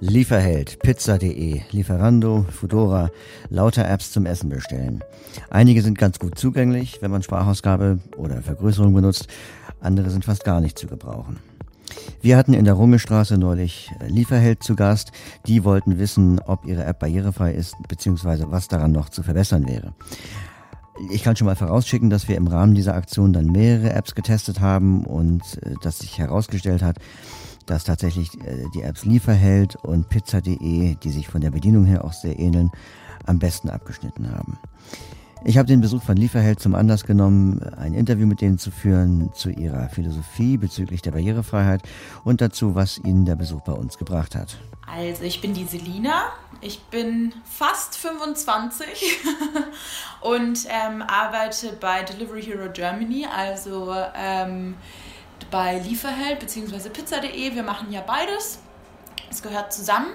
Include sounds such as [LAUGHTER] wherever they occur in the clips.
Lieferheld, Pizza.de, Lieferando, Fudora, lauter Apps zum Essen bestellen. Einige sind ganz gut zugänglich, wenn man Sprachausgabe oder Vergrößerung benutzt, andere sind fast gar nicht zu gebrauchen. Wir hatten in der Rungestraße neulich Lieferheld zu Gast. Die wollten wissen, ob ihre App barrierefrei ist, beziehungsweise was daran noch zu verbessern wäre. Ich kann schon mal vorausschicken, dass wir im Rahmen dieser Aktion dann mehrere Apps getestet haben und äh, dass sich herausgestellt hat, dass tatsächlich äh, die Apps Lieferheld und Pizza.de, die sich von der Bedienung her auch sehr ähneln, am besten abgeschnitten haben. Ich habe den Besuch von Lieferheld zum Anlass genommen, ein Interview mit denen zu führen zu ihrer Philosophie bezüglich der Barrierefreiheit und dazu, was ihnen der Besuch bei uns gebracht hat. Also ich bin die Selina, ich bin fast 25 [LAUGHS] und ähm, arbeite bei Delivery Hero Germany, also ähm, bei Lieferheld bzw. pizza.de. Wir machen ja beides. Es gehört zusammen.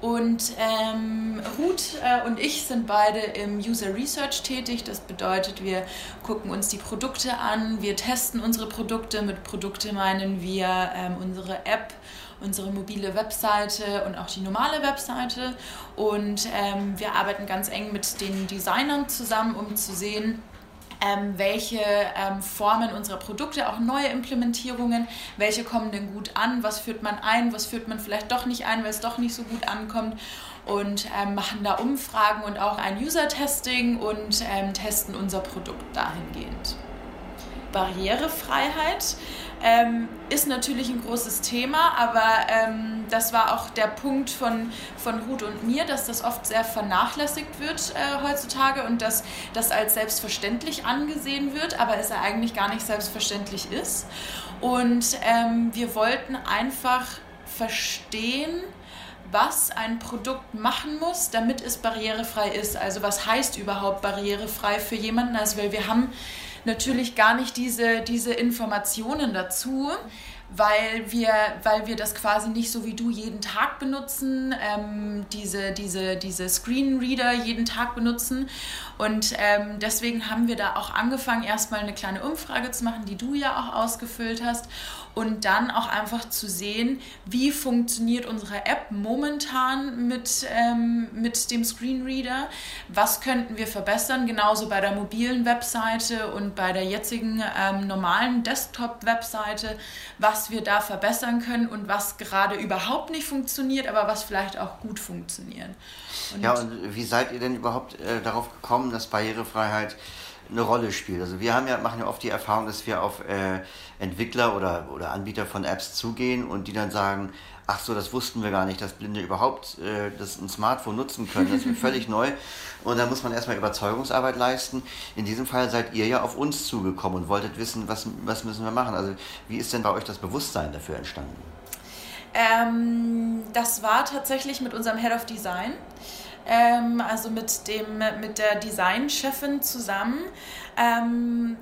Und ähm, Ruth äh, und ich sind beide im User Research tätig. Das bedeutet, wir gucken uns die Produkte an, wir testen unsere Produkte. Mit Produkte meinen wir ähm, unsere App, unsere mobile Webseite und auch die normale Webseite. Und ähm, wir arbeiten ganz eng mit den Designern zusammen, um zu sehen, ähm, welche ähm, Formen unserer Produkte, auch neue Implementierungen, welche kommen denn gut an, was führt man ein, was führt man vielleicht doch nicht ein, weil es doch nicht so gut ankommt? Und ähm, machen da Umfragen und auch ein User-Testing und ähm, testen unser Produkt dahingehend. Barrierefreiheit ähm, ist natürlich ein großes Thema, aber ähm, das war auch der Punkt von, von Ruth und mir, dass das oft sehr vernachlässigt wird äh, heutzutage und dass das als selbstverständlich angesehen wird, aber es ja eigentlich gar nicht selbstverständlich ist. Und ähm, wir wollten einfach verstehen, was ein Produkt machen muss, damit es barrierefrei ist. Also was heißt überhaupt barrierefrei für jemanden? Also weil wir haben natürlich gar nicht diese, diese Informationen dazu, weil wir, weil wir das quasi nicht so wie du jeden Tag benutzen, ähm, diese, diese, diese Screenreader jeden Tag benutzen. Und ähm, deswegen haben wir da auch angefangen, erstmal eine kleine Umfrage zu machen, die du ja auch ausgefüllt hast. Und dann auch einfach zu sehen, wie funktioniert unsere App momentan mit, ähm, mit dem Screenreader, was könnten wir verbessern, genauso bei der mobilen Webseite und bei der jetzigen ähm, normalen Desktop-Webseite, was wir da verbessern können und was gerade überhaupt nicht funktioniert, aber was vielleicht auch gut funktioniert. Und ja, und wie seid ihr denn überhaupt äh, darauf gekommen, dass Barrierefreiheit eine Rolle spielt. Also wir haben ja, machen ja oft die Erfahrung, dass wir auf äh, Entwickler oder, oder Anbieter von Apps zugehen und die dann sagen, ach so, das wussten wir gar nicht, dass Blinde überhaupt äh, das ein Smartphone nutzen können. Das ist [LAUGHS] völlig neu. Und da muss man erstmal Überzeugungsarbeit leisten. In diesem Fall seid ihr ja auf uns zugekommen und wolltet wissen, was, was müssen wir machen. Also wie ist denn bei euch das Bewusstsein dafür entstanden? Ähm, das war tatsächlich mit unserem Head of Design ähm, also mit, dem, mit der Designchefin zusammen. Ähm,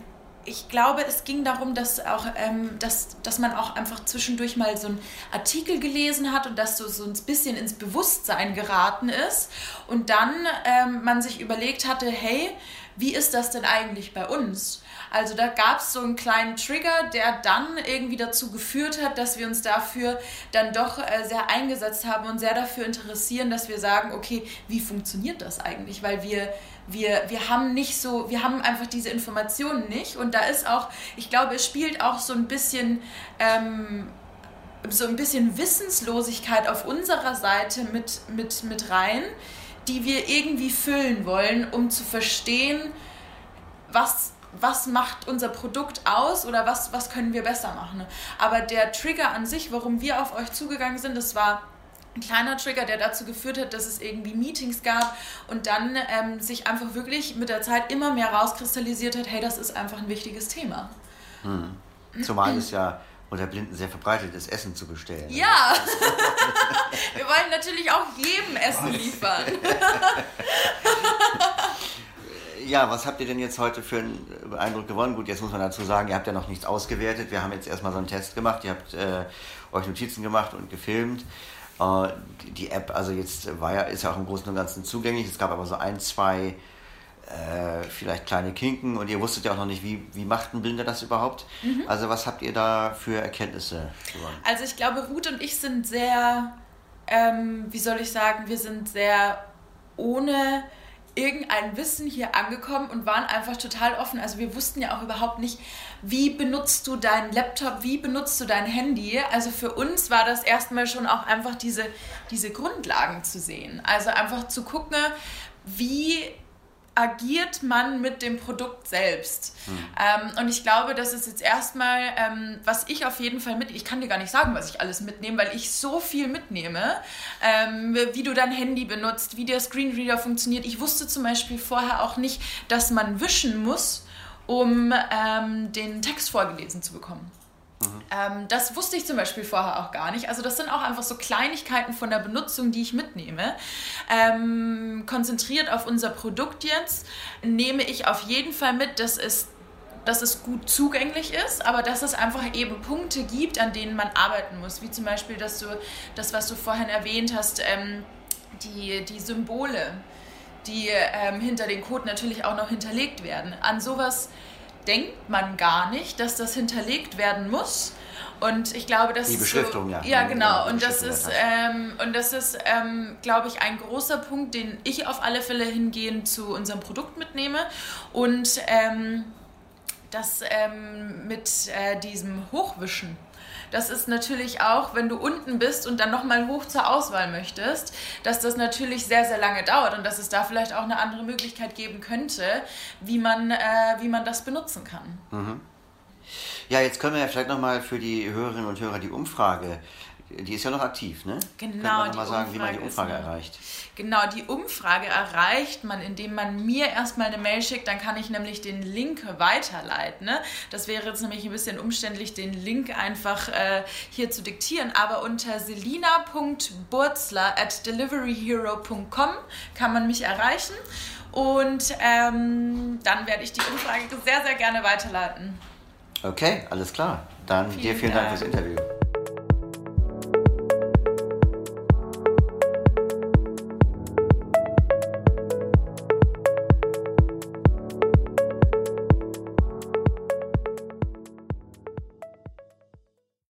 ich glaube, es ging darum, dass, auch, ähm, dass, dass man auch einfach zwischendurch mal so einen Artikel gelesen hat und dass so, so ein bisschen ins Bewusstsein geraten ist und dann ähm, man sich überlegt hatte, hey, wie ist das denn eigentlich bei uns? Also da gab es so einen kleinen Trigger, der dann irgendwie dazu geführt hat, dass wir uns dafür dann doch äh, sehr eingesetzt haben und sehr dafür interessieren, dass wir sagen, okay, wie funktioniert das eigentlich? Weil wir, wir, wir haben nicht so, wir haben einfach diese Informationen nicht und da ist auch, ich glaube, es spielt auch so ein bisschen... Ähm, so ein bisschen Wissenslosigkeit auf unserer Seite mit, mit, mit rein, die wir irgendwie füllen wollen, um zu verstehen, was was macht unser Produkt aus oder was, was können wir besser machen. Aber der Trigger an sich, warum wir auf euch zugegangen sind, das war ein kleiner Trigger, der dazu geführt hat, dass es irgendwie Meetings gab und dann ähm, sich einfach wirklich mit der Zeit immer mehr rauskristallisiert hat, hey, das ist einfach ein wichtiges Thema. Hm. Zumal es ja unter Blinden sehr verbreitet ist, Essen zu bestellen. Ja, [LAUGHS] wir wollen natürlich auch jedem Essen liefern. [LAUGHS] ja, was habt ihr denn jetzt heute für einen Eindruck gewonnen? Gut, jetzt muss man dazu sagen, ihr habt ja noch nichts ausgewertet. Wir haben jetzt erstmal so einen Test gemacht. Ihr habt äh, euch Notizen gemacht und gefilmt. Äh, die, die, App, also jetzt war ja, ist ja auch im Großen und Ganzen zugänglich. Es gab aber so ein, zwei äh, vielleicht kleine Kinken und ihr wusstet ja auch noch nicht, wie, wie macht ein Blinder das überhaupt. Mhm. Also was habt ihr da für Erkenntnisse gewonnen? Also ich glaube, Ruth und ich sind sehr ähm, wie soll ich sagen, wir sind sehr ohne irgendein Wissen hier angekommen und waren einfach total offen. Also wir wussten ja auch überhaupt nicht, wie benutzt du deinen Laptop, wie benutzt du dein Handy. Also für uns war das erstmal schon auch einfach diese, diese Grundlagen zu sehen. Also einfach zu gucken, wie agiert man mit dem Produkt selbst. Hm. Ähm, und ich glaube, das ist jetzt erstmal, ähm, was ich auf jeden Fall mit, ich kann dir gar nicht sagen, was ich alles mitnehme, weil ich so viel mitnehme, ähm, wie du dein Handy benutzt, wie der Screenreader funktioniert. Ich wusste zum Beispiel vorher auch nicht, dass man wischen muss, um ähm, den Text vorgelesen zu bekommen. Ähm, das wusste ich zum Beispiel vorher auch gar nicht. Also das sind auch einfach so Kleinigkeiten von der Benutzung, die ich mitnehme. Ähm, konzentriert auf unser Produkt jetzt nehme ich auf jeden Fall mit, dass es dass es gut zugänglich ist, aber dass es einfach eben Punkte gibt, an denen man arbeiten muss. Wie zum Beispiel, dass du das, was du vorhin erwähnt hast, ähm, die, die Symbole, die ähm, hinter den Code natürlich auch noch hinterlegt werden. An sowas denkt man gar nicht, dass das hinterlegt werden muss. Und ich glaube, das die Beschriftung, so, ja. Ja, genau. Und das ist, ähm, und das ist, ähm, glaube ich, ein großer Punkt, den ich auf alle Fälle hingehend zu unserem Produkt mitnehme. Und ähm, das ähm, mit äh, diesem Hochwischen das ist natürlich auch, wenn du unten bist und dann nochmal hoch zur Auswahl möchtest, dass das natürlich sehr, sehr lange dauert und dass es da vielleicht auch eine andere Möglichkeit geben könnte, wie man, äh, wie man das benutzen kann. Mhm. Ja, jetzt können wir ja vielleicht nochmal für die Hörerinnen und Hörer die Umfrage die ist ja noch aktiv, ne? Genau. Können wir mal sagen, wie man die Umfrage erreicht? Genau, die Umfrage erreicht man, indem man mir erstmal eine Mail schickt, dann kann ich nämlich den Link weiterleiten. Ne? Das wäre jetzt nämlich ein bisschen umständlich, den Link einfach äh, hier zu diktieren, aber unter selina.burzler at deliveryhero.com kann man mich erreichen und ähm, dann werde ich die Umfrage sehr, sehr gerne weiterleiten. Okay, alles klar. Dann vielen dir vielen Dank, Dank fürs Interview.